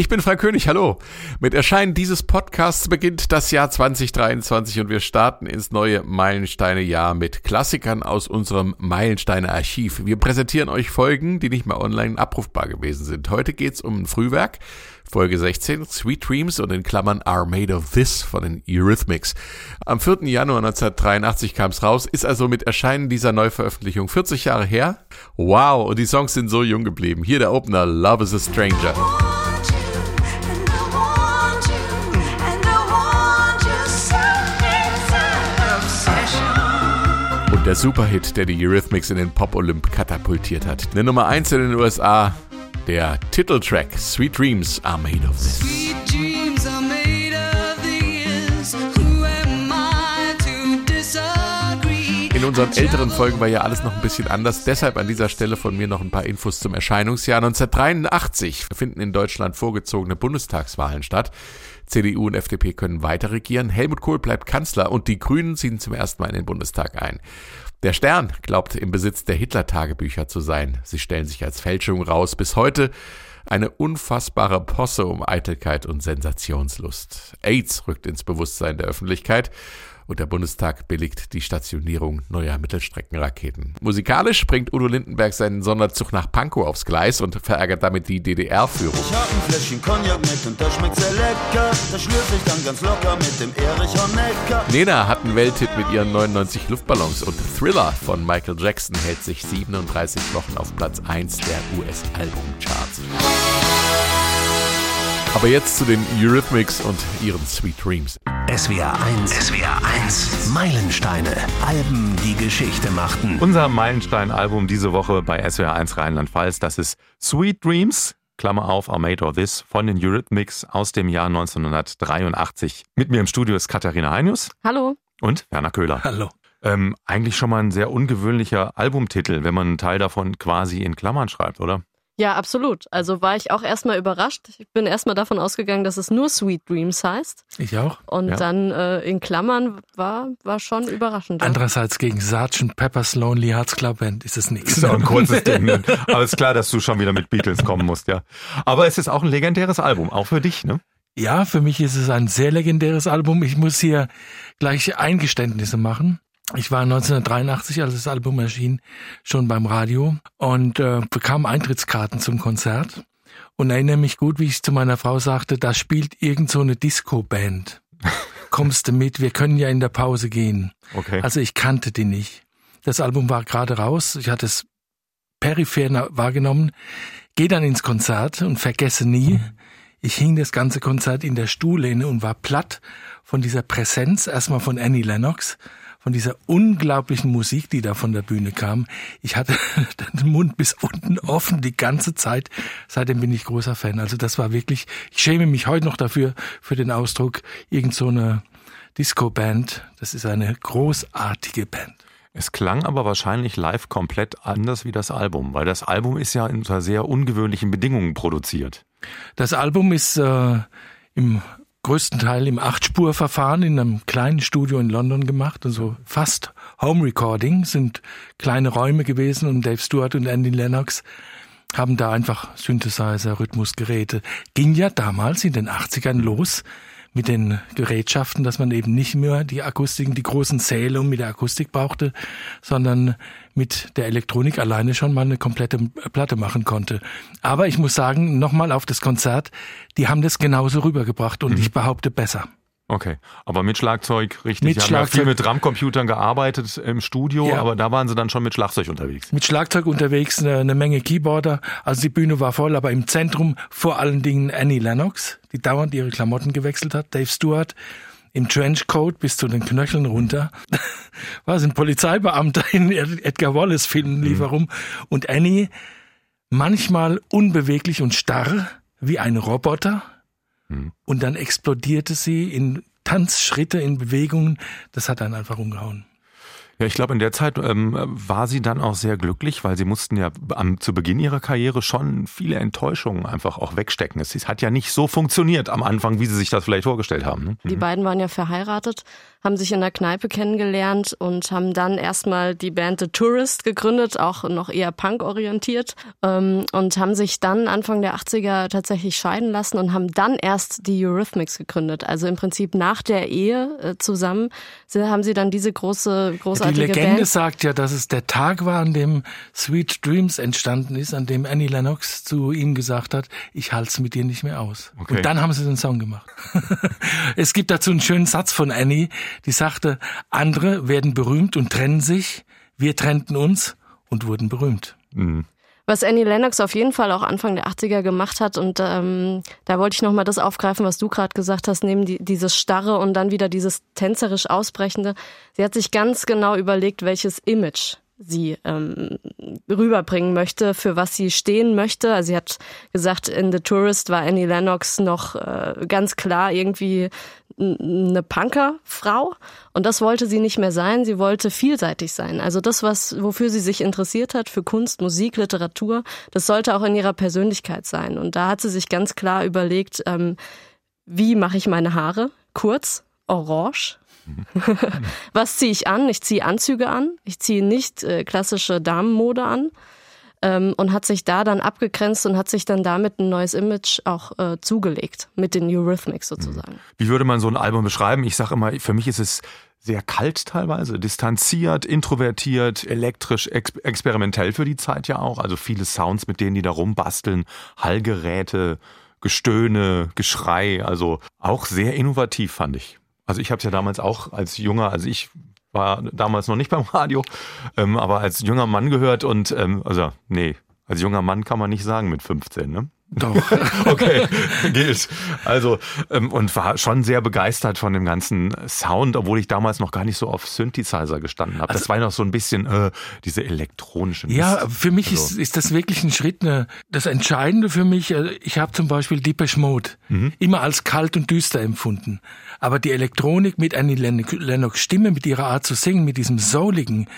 Ich bin Frank König, hallo. Mit Erscheinen dieses Podcasts beginnt das Jahr 2023 und wir starten ins neue Meilensteine-Jahr mit Klassikern aus unserem Meilensteine-Archiv. Wir präsentieren euch Folgen, die nicht mehr online abrufbar gewesen sind. Heute geht's um ein Frühwerk, Folge 16, Sweet Dreams und in Klammern Are Made of This von den Eurythmics. Am 4. Januar 1983 kam's raus, ist also mit Erscheinen dieser Neuveröffentlichung 40 Jahre her. Wow, und die Songs sind so jung geblieben. Hier der Opener, Love is a Stranger. Der Superhit, der die Eurythmics in den Pop-Olymp katapultiert hat. Eine Nummer 1 in den USA, der Titeltrack Sweet Dreams Are Made of This. In unseren älteren Folgen war ja alles noch ein bisschen anders. Deshalb an dieser Stelle von mir noch ein paar Infos zum Erscheinungsjahr. 1983 finden in Deutschland vorgezogene Bundestagswahlen statt. CDU und FDP können weiter regieren. Helmut Kohl bleibt Kanzler und die Grünen ziehen zum ersten Mal in den Bundestag ein. Der Stern glaubt im Besitz der Hitler-Tagebücher zu sein. Sie stellen sich als Fälschung raus. Bis heute eine unfassbare Posse um Eitelkeit und Sensationslust. AIDS rückt ins Bewusstsein der Öffentlichkeit und der Bundestag billigt die Stationierung neuer Mittelstreckenraketen. Musikalisch bringt Udo Lindenberg seinen Sonderzug nach Pankow aufs Gleis und verärgert damit die DDR-Führung. Ich hab ein Fläschchen Cognac mit und das schmeckt sehr lecker. Das schlürfe ich dann ganz locker mit dem Erich Honecker. Nena hat einen Welthit mit ihren 99 Luftballons und Thriller von Michael Jackson hält sich 37 Wochen auf Platz 1 der US-Albumcharts. Aber jetzt zu den Eurythmics und ihren Sweet Dreams. SWR 1, SWR 1, Meilensteine, Alben, die Geschichte machten. Unser Meilenstein-Album diese Woche bei SWR 1 Rheinland-Pfalz, das ist Sweet Dreams, Klammer auf, Are Made of This, von den Eurythmics aus dem Jahr 1983. Mit mir im Studio ist Katharina Heinius. Hallo. Und Werner Köhler. Hallo. Ähm, eigentlich schon mal ein sehr ungewöhnlicher Albumtitel, wenn man einen Teil davon quasi in Klammern schreibt, oder? Ja, absolut. Also war ich auch erstmal überrascht. Ich bin erstmal davon ausgegangen, dass es nur Sweet Dreams heißt. Ich auch. Und Ja. dann äh, in Klammern war, war schon überraschend. Andererseits gegen Sgt. Pepper's Lonely Hearts Club Band ist es nichts. ist auch ein kurzes Ding. Ne? Aber ist klar, dass du schon wieder mit Beatles kommen musst, ja. Aber es ist auch ein legendäres Album, auch für dich, ne? Ja, für mich ist es ein sehr legendäres Album. Ich muss hier gleich Eingeständnisse machen. Ich war 1983, als das Album erschien, schon beim Radio und äh, bekam Eintrittskarten zum Konzert und erinnere mich gut, wie ich zu meiner Frau sagte, da spielt irgend so eine Disco-Band. Kommst du mit? Wir können ja in der Pause gehen. Okay. Also ich kannte die nicht. Das Album war gerade raus. Ich hatte es peripher wahrgenommen. Gehe dann ins Konzert und vergesse nie. Ich hing das ganze Konzert in der Stuhllehne und war platt von dieser Präsenz, erstmal von Annie Lennox, von dieser unglaublichen Musik, die da von der Bühne kam. Ich hatte den Mund bis unten offen die ganze Zeit. Seitdem bin ich großer Fan. Also das war wirklich, ich schäme mich heute noch dafür, für den Ausdruck, irgend so eine Disco-Band. Das ist eine großartige Band. Es klang aber wahrscheinlich live komplett anders wie das Album, weil das Album ist ja unter sehr ungewöhnlichen Bedingungen produziert. Das Album ist äh, im größten Teil im Achtspurverfahren in einem kleinen Studio in London gemacht, also fast Home Recording, sind kleine Räume gewesen und Dave Stewart und Andy Lennox haben da einfach Synthesizer, Rhythmusgeräte. Ging ja damals in den 80ern los mit den Gerätschaften, dass man eben nicht mehr die Akustiken, die großen Säle mit der Akustik brauchte, sondern mit der Elektronik alleine schon mal eine komplette Platte machen konnte. Aber ich muss sagen, nochmal auf das Konzert, die haben das genauso rübergebracht und ich behaupte besser. Okay, aber mit Schlagzeug, richtig. Mit Sie haben ja Schlagzeug. viel mit Drumcomputern gearbeitet im Studio, Ja. aber da waren sie dann schon mit Schlagzeug unterwegs. Mit Schlagzeug unterwegs, eine, eine Menge Keyboarder. Also die Bühne war voll, aber im Zentrum vor allen Dingen Annie Lennox, die dauernd ihre Klamotten gewechselt hat. Dave Stewart im Trenchcoat bis zu den Knöcheln runter. War ein Polizeibeamter in Edgar Wallace Filmen lief herum. Und Annie manchmal unbeweglich und starr wie ein Roboter. Und dann explodierte sie in Tanzschritte, in Bewegungen. Das hat dann einfach umgehauen. Ja, ich glaube, in der Zeit ähm, war sie dann auch sehr glücklich, weil sie mussten ja am, zu Beginn ihrer Karriere schon viele Enttäuschungen einfach auch wegstecken. Es hat ja nicht so funktioniert am Anfang, wie sie sich das vielleicht vorgestellt haben. Ne? Die beiden waren ja verheiratet, haben sich in der Kneipe kennengelernt und haben dann erstmal die Band The Tourist gegründet, auch noch eher punk-orientiert ähm, und haben sich dann Anfang der 80er tatsächlich scheiden lassen und haben dann erst die Eurythmics gegründet. Also im Prinzip nach der Ehe äh, zusammen haben sie dann diese große, großartige Die Legende Band. sagt ja, dass es der Tag war, an dem Sweet Dreams entstanden ist, an dem Annie Lennox zu ihm gesagt hat, ich halte es mit dir nicht mehr aus. Okay. Und dann haben sie den Song gemacht. es gibt dazu einen schönen Satz von Annie, die sagte, andere werden berühmt und trennen sich, wir trennten uns und wurden berühmt. Mhm. Was Annie Lennox auf jeden Fall auch Anfang der 80er gemacht hat und ähm, da wollte ich nochmal das aufgreifen, was du gerade gesagt hast, neben die, dieses Starre und dann wieder dieses tänzerisch Ausbrechende. Sie hat sich ganz genau überlegt, welches Image sie ähm, rüberbringen möchte, für was sie stehen möchte. Also sie hat gesagt, in The Tourist war Annie Lennox noch äh, ganz klar irgendwie eine Punkerfrau und das wollte sie nicht mehr sein. Sie wollte vielseitig sein. Also das, was wofür sie sich interessiert hat, für Kunst, Musik, Literatur, das sollte auch in ihrer Persönlichkeit sein. Und da hat sie sich ganz klar überlegt, ähm, wie mache ich meine Haare kurz, orange. was ziehe ich an? Ich ziehe Anzüge an. Ich ziehe nicht äh, klassische Damenmode an ähm, und hat sich da dann abgegrenzt und hat sich dann damit ein neues Image auch äh, zugelegt mit den Eurythmics sozusagen. Wie würde man so ein Album beschreiben? Ich sage immer, für mich ist es sehr kalt teilweise, distanziert, introvertiert, elektrisch, ex experimentell für die Zeit ja auch. Also viele Sounds, mit denen die da rumbasteln, Hallgeräte, Gestöhne, Geschrei, also auch sehr innovativ fand ich. Also ich habe es ja damals auch als junger, also ich war damals noch nicht beim Radio, ähm, aber als junger Mann gehört und ähm, also nee, als junger Mann kann man nicht sagen mit 15, ne? Doch. okay, gilt. Also, ähm, und war schon sehr begeistert von dem ganzen Sound, obwohl ich damals noch gar nicht so auf Synthesizer gestanden habe. das war noch so ein bisschen äh, diese elektronische Mist. Ja, für mich Also- ist, ist das wirklich ein Schritt. Ne, das Entscheidende für mich, äh, ich habe zum Beispiel Depeche Mode immer als kalt und düster empfunden. Aber die Elektronik mit Annie Len- Lennox Stimme, mit ihrer Art zu singen, mit diesem Souligen,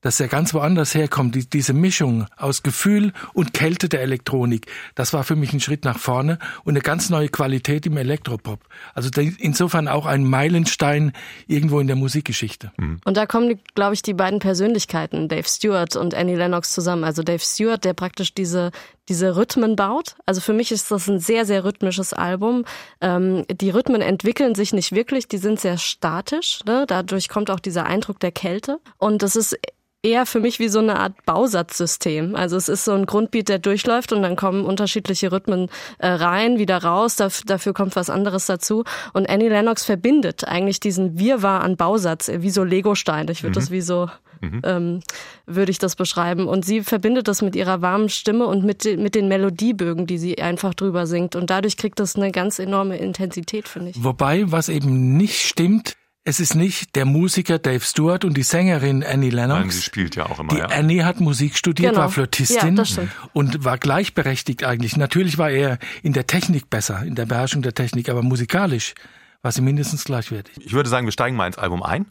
dass er ganz woanders herkommt, die, diese Mischung aus Gefühl und Kälte der Elektronik, das war für mich ein Schritt nach vorne und eine ganz neue Qualität im Elektropop. Also insofern auch ein Meilenstein irgendwo in der Musikgeschichte. Und da kommen, glaube ich, die beiden Persönlichkeiten, Dave Stewart und Annie Lennox zusammen. Also Dave Stewart, der praktisch diese, diese Rhythmen baut. Also für mich ist das ein sehr, sehr rhythmisches Album. Ähm, die Rhythmen entwickeln sich nicht wirklich, die sind sehr statisch. Ne? Dadurch kommt auch dieser Eindruck der Kälte. Und das ist eher für mich wie so eine Art Bausatzsystem. Also es ist so ein Grundbeat, der durchläuft und dann kommen unterschiedliche Rhythmen äh, rein, wieder raus, daf dafür kommt was anderes dazu. Und Annie Lennox verbindet eigentlich diesen Wirrwarr an Bausatz, wie so Legosteine. Ich würde das wie so, ähm, würde ich das beschreiben. Und sie verbindet das mit ihrer warmen Stimme und mit, mit den Melodiebögen, die sie einfach drüber singt. Und dadurch kriegt das eine ganz enorme Intensität, finde ich. Wobei, was eben nicht stimmt, es ist nicht der Musiker Dave Stewart und die Sängerin Annie Lennox. Nein, sie spielt ja auch immer. Die ja. Annie hat Musik studiert, Genau. war Flötistin Ja, das stimmt. und war gleichberechtigt eigentlich. Natürlich war er in der Technik besser, in der Beherrschung der Technik, aber musikalisch war sie mindestens gleichwertig. Ich würde sagen, wir steigen mal ins Album ein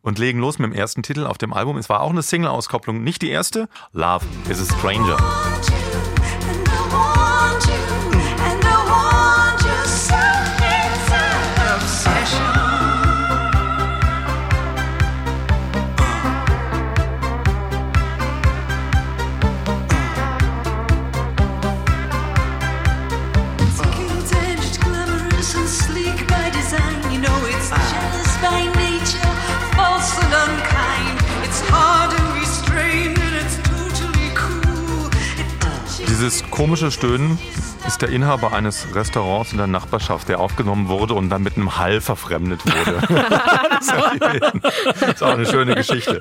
und legen los mit dem ersten Titel auf dem Album. Es war auch eine Single-Auskopplung, nicht die erste. Love is a Stranger. Dieses komische Stöhnen ist der Inhaber eines Restaurants in der Nachbarschaft, der aufgenommen wurde und dann mit einem Hall verfremdet wurde. das ist auch eine schöne Geschichte.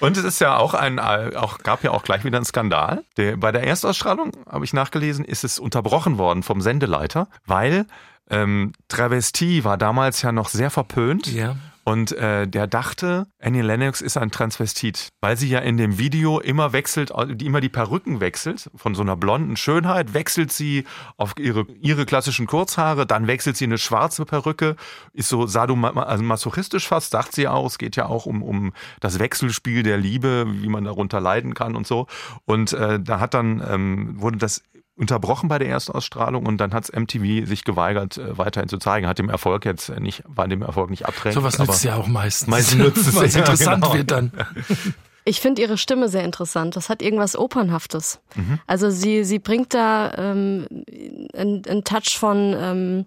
Und es ist ja auch ein, auch, gab ja auch gleich wieder einen Skandal. Der, bei der Erstausstrahlung, habe ich nachgelesen, ist es unterbrochen worden vom Sendeleiter, weil ähm, Travestie war damals ja noch sehr verpönt. Ja. Und äh, der dachte, Annie Lennox ist ein Transvestit, weil sie ja in dem Video immer wechselt, immer die Perücken wechselt. Von so einer blonden Schönheit wechselt sie auf ihre, ihre klassischen Kurzhaare, dann wechselt sie eine schwarze Perücke, ist so sadomasochistisch fast, sagt sie auch. Es geht ja auch um, um das Wechselspiel der Liebe, wie man darunter leiden kann und so. Und äh, da hat dann, ähm, wurde das unterbrochen bei der Erstausstrahlung und dann hat MTV sich geweigert, äh, weiterhin zu zeigen. Hat dem Erfolg jetzt nicht, war dem Erfolg nicht abträglich. So was nützt ja auch meistens. Meistens nützt es. Was interessant genau. wird dann. Ich finde ihre Stimme sehr interessant. Das hat irgendwas Opernhaftes. Mhm. Also sie, sie bringt da ähm, einen, einen Touch von ähm,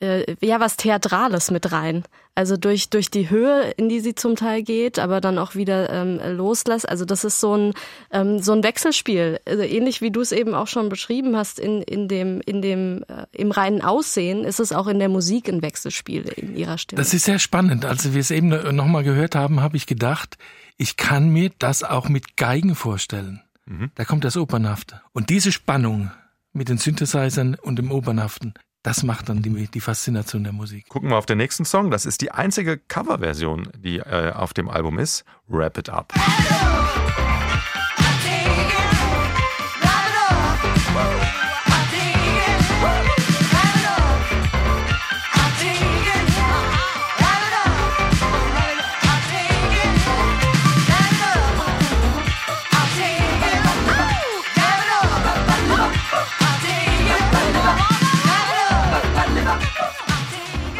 äh, ja was Theatrales mit rein. Also durch durch die Höhe, in die sie zum Teil geht, aber dann auch wieder ähm, loslässt. Also das ist so ein ähm, so ein Wechselspiel, also ähnlich wie du es eben auch schon beschrieben hast in in dem in dem äh, im reinen Aussehen ist es auch in der Musik ein Wechselspiel in ihrer Stimme. Das ist sehr spannend. Als wir es eben noch mal gehört haben, habe ich gedacht, ich kann mir das auch mit Geigen vorstellen. Mhm. Da kommt das Opernhafte und diese Spannung mit den Synthesizern und dem Opernhaften, das macht dann die, die Faszination der Musik. Gucken wir auf den nächsten Song. Das ist die einzige Coverversion, die äh, auf dem Album ist. Wrap It Up.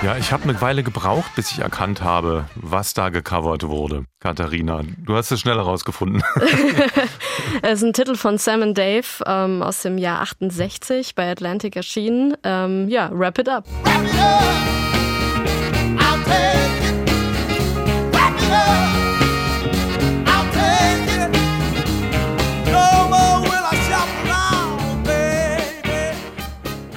Ja, ich habe eine Weile gebraucht, bis ich erkannt habe, was da gecovert wurde. Katharina, du hast es schneller rausgefunden. es ist ein Titel von Sam and Dave ähm, aus dem Jahr 68 bei Atlantic erschienen. Ähm, ja, Wrap It Up. Wrap it up.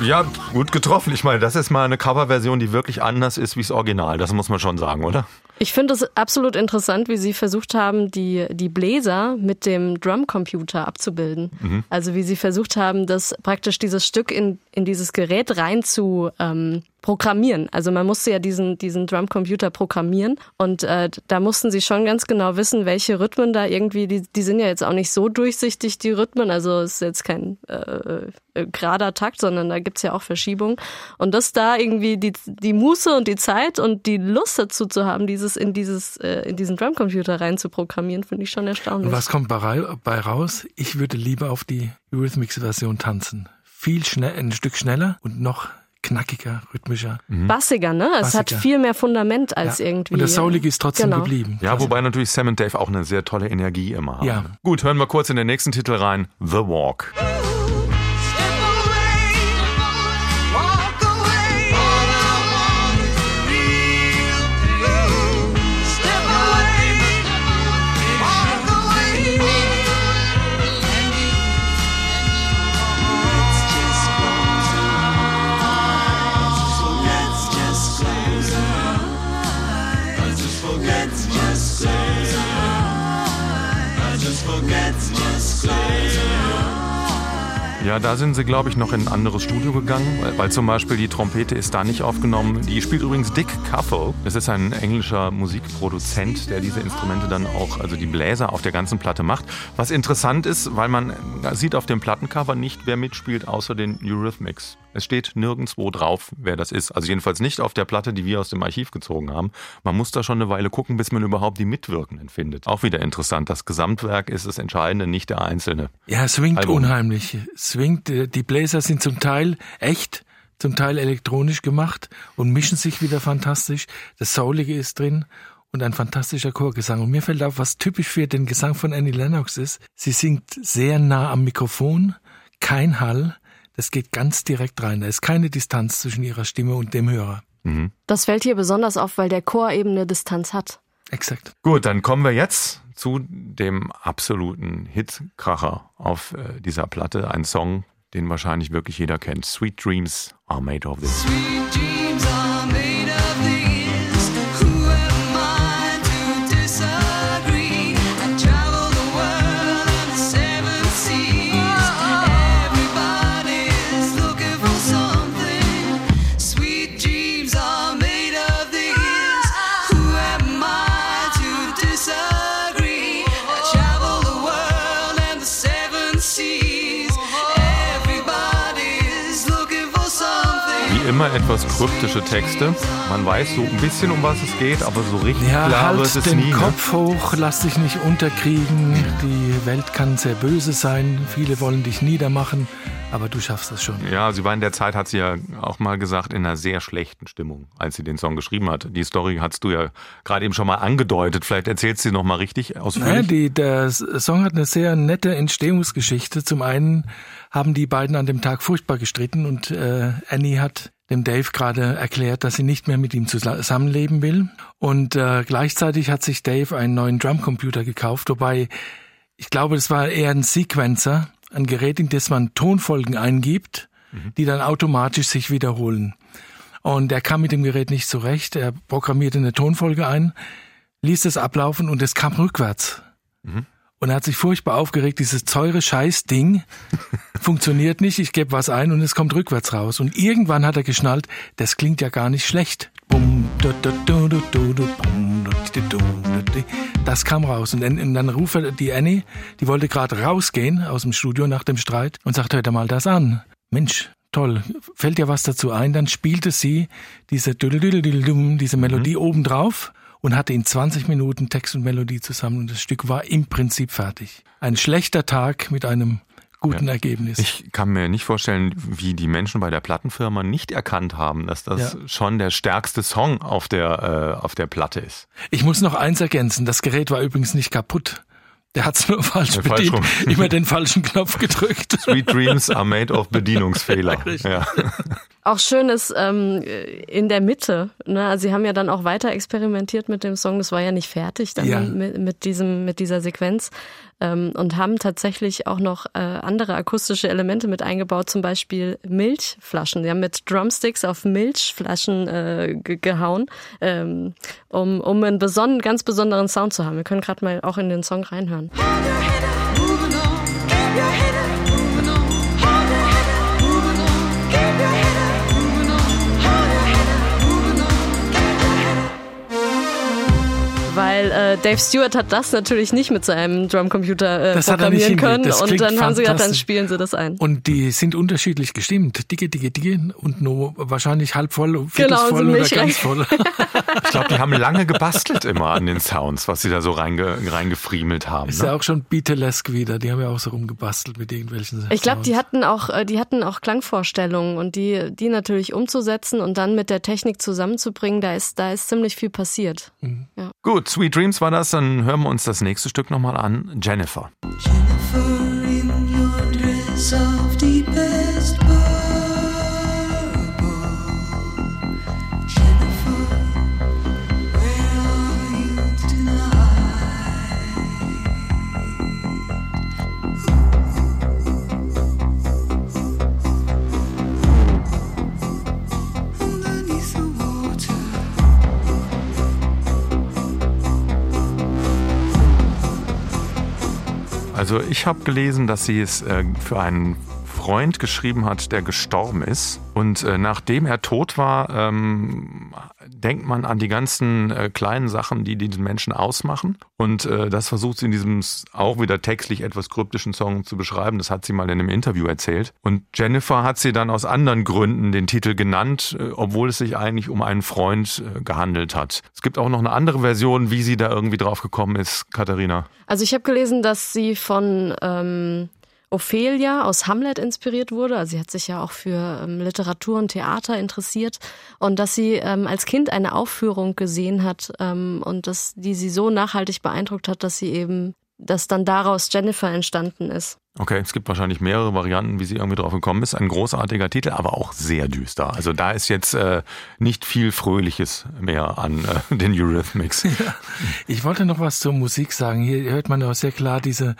Ja, gut getroffen. Ich meine, das ist mal eine Coverversion, die wirklich anders ist wie das Original. Das muss man schon sagen, oder? Ich finde es absolut interessant, wie Sie versucht haben, die, die Bläser mit dem Drumcomputer abzubilden. Mhm. Also wie Sie versucht haben, das praktisch dieses Stück in, in dieses Gerät rein zu ähm, programmieren. Also man musste ja diesen, diesen Drumcomputer programmieren und äh, da mussten sie schon ganz genau wissen, welche Rhythmen da irgendwie, die, die sind ja jetzt auch nicht so durchsichtig, die Rhythmen, also es ist jetzt kein äh, äh, gerader Takt, sondern da gibt's ja auch Verschiebungen. Und das da irgendwie die, die Muße und die Zeit und die Lust dazu zu haben, dieses in dieses äh, in diesen Drumcomputer rein zu programmieren, finde ich schon erstaunlich. Und was kommt bei, bei raus? Ich würde lieber auf die Eurythmics-Version tanzen. Viel schnell, ein Stück schneller und noch knackiger, rhythmischer. Mhm. Bassiger, ne? Es Bassiger. hat viel mehr Fundament als ja. irgendwie. Und das Saulige ist trotzdem genau. geblieben. Ja, wobei natürlich Sam und Dave auch eine sehr tolle Energie immer haben. Ja. Gut, hören wir kurz in den nächsten Titel rein. The Walk. Ja, da sind sie, glaube ich, noch in ein anderes Studio gegangen, weil, weil, zum Beispiel die Trompete ist da nicht aufgenommen. Die spielt übrigens Dick Cuffle. Das ist ein englischer Musikproduzent, der diese Instrumente dann auch, also die Bläser auf der ganzen Platte macht. Was interessant ist, weil man sieht auf dem Plattencover nicht, wer mitspielt, außer den Eurythmics. Es steht nirgendwo drauf, wer das ist. Also jedenfalls nicht auf der Platte, die wir aus dem Archiv gezogen haben. Man muss da schon eine Weile gucken, bis man überhaupt die Mitwirkenden findet. Auch wieder interessant. Das Gesamtwerk ist das Entscheidende, nicht der Einzelne. Ja, es swingt Album. unheimlich. Swingt. Äh, die Bläser sind zum Teil echt, zum Teil elektronisch gemacht und mischen sich wieder fantastisch. Das Soulige ist drin und ein fantastischer Chorgesang. Und mir fällt auf, was typisch für den Gesang von Annie Lennox ist. Sie singt sehr nah am Mikrofon, kein Hall, das geht ganz direkt rein. Da ist keine Distanz zwischen ihrer Stimme und dem Hörer. Mhm. Das fällt hier besonders auf, weil der Chor eben eine Distanz hat. Exakt. Gut, dann kommen wir jetzt zu dem absoluten Hitkracher auf äh, dieser Platte. Ein Song, den wahrscheinlich wirklich jeder kennt. Sweet Dreams are made of this. Sweet dreams are immer etwas kryptische Texte. Man weiß so ein bisschen, um was es geht, aber so richtig Ja, klar halt wird es den nie. ne? Kopf hoch, lass dich nicht unterkriegen. Die Welt kann sehr böse sein. Viele wollen dich niedermachen, aber du schaffst das schon. Ja, sie war in der Zeit, hat sie ja auch mal gesagt, in einer sehr schlechten Stimmung, als sie den Song geschrieben hat. Die Story hast du ja gerade eben schon mal angedeutet. Vielleicht erzählst du sie noch mal richtig ausführlich. Naja, die, der Song hat eine sehr nette Entstehungsgeschichte. Zum einen haben die beiden an dem Tag furchtbar gestritten und äh, Annie hat dem Dave gerade erklärt, dass sie nicht mehr mit ihm zusammenleben will. Und äh, gleichzeitig hat sich Dave einen neuen Drumcomputer gekauft, wobei ich glaube, das war eher ein Sequencer, ein Gerät, in das man Tonfolgen eingibt, die dann automatisch sich wiederholen. Und er kam mit dem Gerät nicht zurecht. Er programmierte eine Tonfolge ein, ließ es ablaufen und es kam rückwärts. Und er hat sich furchtbar aufgeregt, dieses teure Scheißding funktioniert nicht, ich gebe was ein und es kommt rückwärts raus. Und irgendwann hat er geschnallt, das klingt ja gar nicht schlecht. Das kam raus. Und dann, und dann ruft er die Annie, die wollte gerade rausgehen aus dem Studio nach dem Streit und sagt, hör dir mal das an. Mensch, toll, fällt dir was dazu ein? Dann spielte sie diese, diese Melodie obendrauf und hatte in 20 Minuten Text und Melodie zusammen und das Stück war im Prinzip fertig. Ein schlechter Tag mit einem guten Ergebnis. Ich kann mir nicht vorstellen, wie die Menschen bei der Plattenfirma nicht erkannt haben, dass das Ja. schon der stärkste Song auf der, äh, auf der Platte ist. Ich muss noch eins ergänzen, das Gerät war übrigens nicht kaputt. Der hat's nur falsch Ja, falsch bedient, rum. immer den falschen Knopf gedrückt. Sweet Dreams are made of Bedienungsfehler. ja. Auch schön ist ähm, in der Mitte. Ne? Also sie haben ja dann auch weiter experimentiert mit dem Song. Das war ja nicht fertig dann Ja. mit, mit diesem mit dieser Sequenz und haben tatsächlich auch noch äh, andere akustische Elemente mit eingebaut. Zum Beispiel Milchflaschen. Sie haben mit Drumsticks auf Milchflaschen äh, ge gehauen, ähm, um um einen beson ganz besonderen Sound zu haben. Wir können gerade mal auch in den Song reinhören. Weil äh, Dave Stewart hat das natürlich nicht mit seinem Drumcomputer äh, Das hat er nicht programmieren können und dann haben sie gedacht, dann spielen sie das ein. Und die sind unterschiedlich gestimmt. Dicke, dicke, dicke und nur wahrscheinlich halb voll, Genau, viertelsvoll so oder ganz voll. Ich glaube, die haben lange gebastelt immer an den Sounds, was sie da so reinge, reingefriemelt haben. Ist Ne? ja auch schon Beatlesque wieder. Die haben ja auch so rumgebastelt mit irgendwelchen Ich glaube, die hatten auch, äh, die hatten auch Klangvorstellungen und die, die natürlich umzusetzen und dann mit der Technik zusammenzubringen, da ist, da ist ziemlich viel passiert. Gut, Sweet Dreams war das. Dann hören wir uns das nächste Stück nochmal an. Jennifer. Jennifer in your dress of deepest Also ich habe gelesen, dass sie es äh, für einen Freund geschrieben hat, der gestorben ist. Und äh, nachdem er tot war, ähm, denkt man an die ganzen äh, kleinen Sachen, die diesen Menschen ausmachen. Und äh, das versucht sie in diesem auch wieder textlich etwas kryptischen Song zu beschreiben. Das hat sie mal in einem Interview erzählt. Und Jennifer hat sie dann aus anderen Gründen den Titel genannt, äh, obwohl es sich eigentlich um einen Freund äh, gehandelt hat. Es gibt auch noch eine andere Version, wie sie da irgendwie drauf gekommen ist, Katharina. Also ich habe gelesen, dass sie von ähm, Ophelia aus Hamlet inspiriert wurde. Also sie hat sich ja auch für ähm, Literatur und Theater interessiert und dass sie ähm, als Kind eine Aufführung gesehen hat ähm, und dass die sie so nachhaltig beeindruckt hat, dass sie eben, dass dann daraus Jennifer entstanden ist. Okay, es gibt wahrscheinlich mehrere Varianten, wie sie irgendwie drauf gekommen ist. Ein großartiger Titel, aber auch sehr düster. Also da ist jetzt äh, nicht viel Fröhliches mehr an äh, den Eurythmics. Ich wollte noch was zur Musik sagen. Hier hört man auch sehr klar diese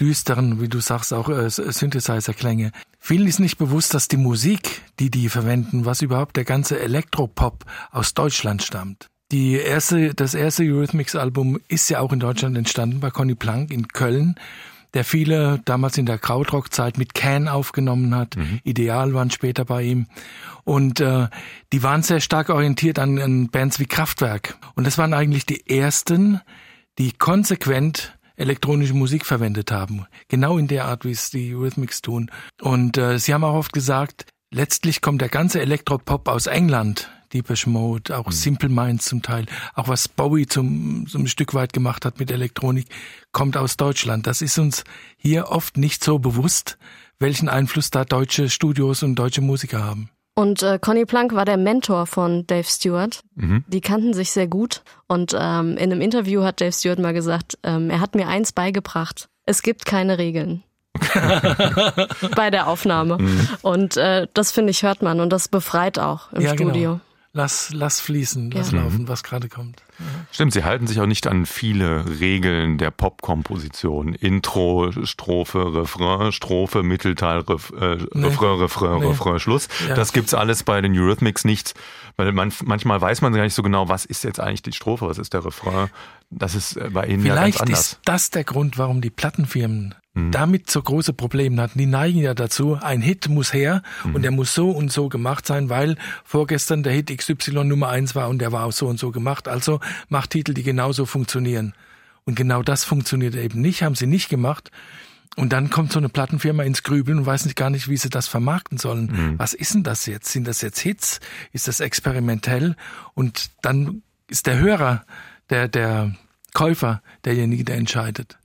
düsteren, wie du sagst, auch äh, Synthesizer-Klänge. Vielen ist nicht bewusst, dass die Musik, die die verwenden, was überhaupt der ganze Elektropop aus Deutschland stammt. Die erste, das erste Eurythmics-Album ist ja auch in Deutschland entstanden bei Conny Plank in Köln, der viele damals in der Krautrock-Zeit mit Can aufgenommen hat. Ideal waren später bei ihm. Und äh, die waren sehr stark orientiert an, an Bands wie Kraftwerk. Und das waren eigentlich die ersten, die konsequent elektronische Musik verwendet haben. Genau in der Art, wie es die Rhythmics tun. Und äh, sie haben auch oft gesagt, letztlich kommt der ganze Elektropop aus England. Deepish Mode, auch Simple Minds zum Teil, auch was Bowie zum, zum Stück weit gemacht hat mit Elektronik, kommt aus Deutschland. Das ist uns hier oft nicht so bewusst, welchen Einfluss da deutsche Studios und deutsche Musiker haben. Und äh, Conny Plank war der Mentor von Dave Stewart. Mhm. Die kannten sich sehr gut. Und ähm, in einem Interview hat Dave Stewart mal gesagt, ähm, er hat mir eins beigebracht. Es gibt keine Regeln. Bei der Aufnahme. Mhm. Und äh, das finde ich hört man und das befreit auch im Ja, genau. Lass, lass fließen, lass Ja. laufen, was gerade kommt. Stimmt, sie halten sich auch nicht an viele Regeln der Popkomposition. Intro, Strophe, Refrain, Strophe, Mittelteil, Ref, äh, Nee. Refrain, Refrain, Nee. Refrain, Schluss. Ja. Das gibt's alles bei den Eurythmics nicht, weil man, manchmal weiß man gar nicht so genau, was ist jetzt eigentlich die Strophe, was ist der Refrain. Das ist äh, bei ihnen ja ganz Vielleicht anders. ist das der Grund, warum die Plattenfirmen Mhm. damit so große Probleme hatten. Die neigen ja dazu, ein Hit muss her Mhm. und der muss so und so gemacht sein, weil vorgestern der Hit XY Nummer eins war und der war auch so und so gemacht. Also macht Titel, die genauso funktionieren. Und genau das funktioniert eben nicht, haben sie nicht gemacht. Und dann kommt so eine Plattenfirma ins Grübeln und weiß nicht gar nicht, wie sie das vermarkten sollen. Mhm. Was ist denn das jetzt? Sind das jetzt Hits? Ist das experimentell? Und dann ist der Hörer, der, der Käufer derjenige, der entscheidet.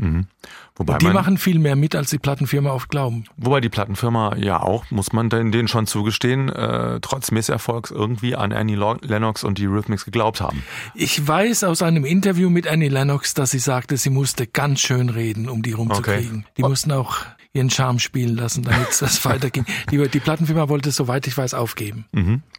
Wobei, Und die man, machen viel mehr mit, als die Plattenfirma oft glauben. wobei die Plattenfirma ja auch, muss man denen schon zugestehen, äh, trotz Misserfolgs irgendwie an Annie Lennox und die Eurythmics geglaubt haben. Ich weiß aus einem Interview mit Annie Lennox, dass sie sagte, sie musste ganz schön reden, um die rumzukriegen. Die mussten auch ihren Charme spielen lassen, damit das weiterging. Die, die Plattenfirma wollte, soweit ich weiß, aufgeben.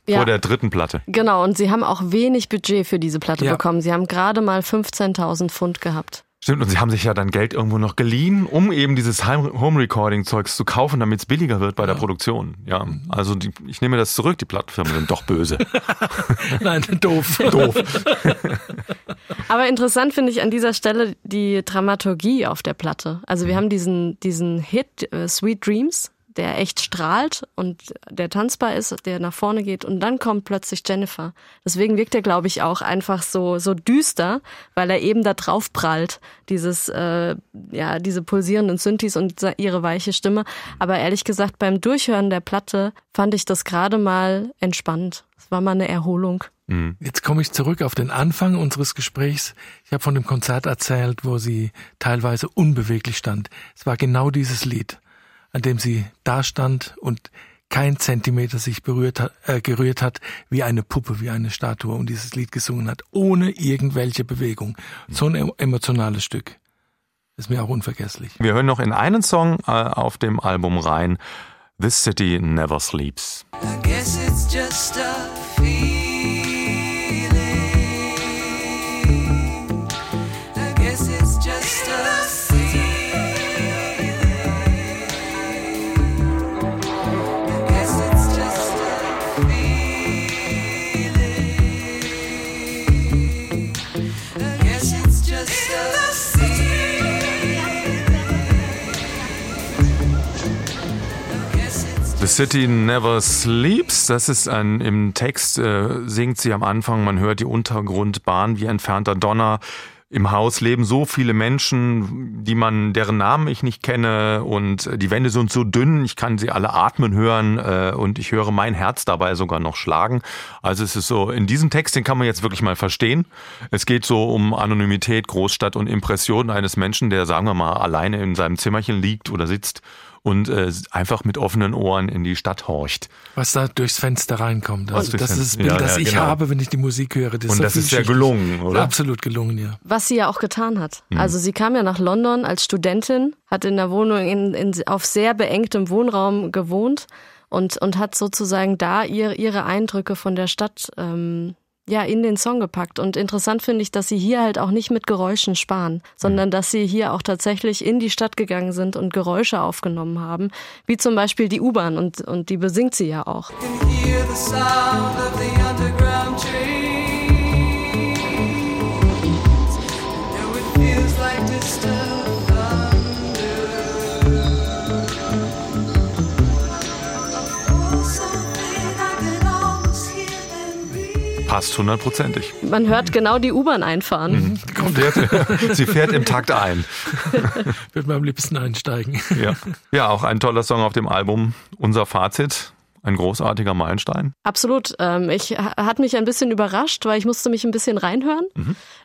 Ja. Vor der dritten Platte. Genau, und sie haben auch wenig Budget für diese Platte Ja. bekommen. Sie haben gerade mal 15.000 Pfund gehabt. Stimmt, und sie haben sich ja dann Geld irgendwo noch geliehen, um eben dieses Home-Recording-Zeugs zu kaufen, damit es billiger wird bei der Produktion. Ja, also die, ich nehme das zurück, die Plattenfirmen sind doch böse. Nein, doof. Doof. Aber interessant finde ich an dieser Stelle die Dramaturgie auf der Platte. Also wir haben diesen, diesen Hit äh, Sweet Dreams, der echt strahlt und der tanzbar ist, der nach vorne geht und dann kommt plötzlich Jennifer. Deswegen wirkt er, glaube ich, auch einfach so so düster, weil er eben da drauf prallt, dieses äh, ja diese pulsierenden Synthes und ihre weiche Stimme. Aber ehrlich gesagt beim Durchhören der Platte fand ich das gerade mal entspannt. Es war mal eine Erholung. Jetzt komme ich zurück auf den Anfang unseres Gesprächs. Ich habe von dem Konzert erzählt, wo sie teilweise unbeweglich stand. Es war genau dieses Lied, an dem sie da stand und kein Zentimeter sich berührt hat, äh, gerührt hat, wie eine Puppe, wie eine Statue und dieses Lied gesungen hat, ohne irgendwelche Bewegung. So ein em- emotionales Stück. Ist mir auch unvergesslich. Wir hören noch in einen Song äh, auf dem Album rein. This City Never Sleeps. I guess it's just a feeling. City Never Sleeps. Das ist ein, im Text äh, singt sie am Anfang, man hört die Untergrundbahn wie entfernter Donner. Im Haus leben so viele Menschen, die man, deren Namen ich nicht kenne und die Wände sind so dünn, ich kann sie alle atmen hören äh, und ich höre mein Herz dabei sogar noch schlagen. Also es ist so, in diesem Text, den kann man jetzt wirklich mal verstehen. Es geht so um Anonymität, Großstadt und Impressionen eines Menschen, der, sagen wir mal, alleine in seinem Zimmerchen liegt oder sitzt und äh, einfach mit offenen Ohren in die Stadt horcht. Was da durchs Fenster reinkommt. Also das ist das Fenster. Bild, Ja, das ja, ich genau. habe, wenn ich die Musik höre. Das Und so das ist sehr vielschichtig. gelungen, oder? Absolut gelungen, ja. Was sie ja auch getan hat. Mhm. Also sie kam ja nach London als Studentin, hat in der Wohnung in, in, auf sehr beengtem Wohnraum gewohnt und, und hat sozusagen da ihr, ihre Eindrücke von der Stadt ähm, ja in den Song gepackt. Und interessant finde ich, dass sie hier halt auch nicht mit Geräuschen sparen, sondern dass sie hier auch tatsächlich in die Stadt gegangen sind und Geräusche aufgenommen haben, wie zum Beispiel die U-Bahn und, und die besingt sie ja auch. can hear the sound of the underground trains. Passt hundertprozentig. Man hört genau die U-Bahn einfahren. Fährt, sie fährt im Takt ein. Würde man am liebsten einsteigen. Ja. ja, auch ein toller Song auf dem Album. Unser Fazit. ein großartiger Meilenstein. Absolut. Ähm, ich ha- hat mich ein bisschen überrascht, weil ich musste mich ein bisschen reinhören.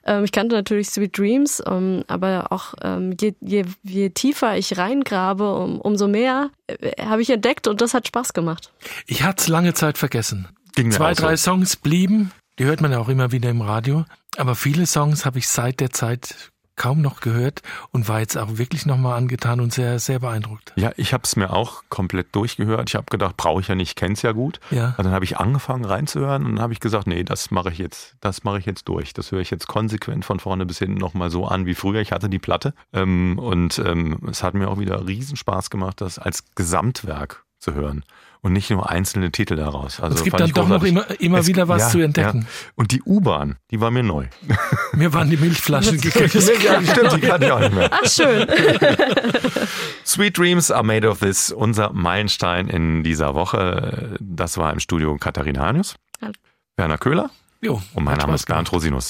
Ähm, ich kannte natürlich Sweet Dreams, ähm, aber auch je, je, je tiefer ich reingrabe, um, umso mehr äh, habe ich entdeckt und das hat Spaß gemacht. Ich hatte es lange Zeit vergessen. Ging Zwei, auch so. drei Songs blieben, die hört man ja auch immer wieder im Radio, aber viele Songs habe ich seit der Zeit kaum noch gehört und war jetzt auch wirklich nochmal angetan und sehr, sehr beeindruckt. Ja, ich habe es mir auch komplett durchgehört. Ich habe gedacht, brauche ich ja nicht, kenn's ja gut. Ja. Und dann habe ich angefangen reinzuhören und dann habe ich gesagt, nee, das mache ich jetzt, das mache ich jetzt durch. Das höre ich jetzt konsequent von vorne bis hinten nochmal so an wie früher. Ich hatte die Platte ähm, und ähm, es hat mir auch wieder riesen Spaß gemacht, das als Gesamtwerk zu hören und nicht nur einzelne Titel daraus. Also es gibt dann doch noch immer, immer Es wieder was ja, zu entdecken. Ja. Und die U-Bahn, die war mir neu. Mir waren die Milchflaschen ja, stimmt, die kann ich auch nicht mehr. Ach, schön. Sweet Dreams are made of this, unser Meilenstein in dieser Woche. Das war im Studio Katharina Hanius. Werner Köhler Jo, und mein Name ist Bernd Rosinus.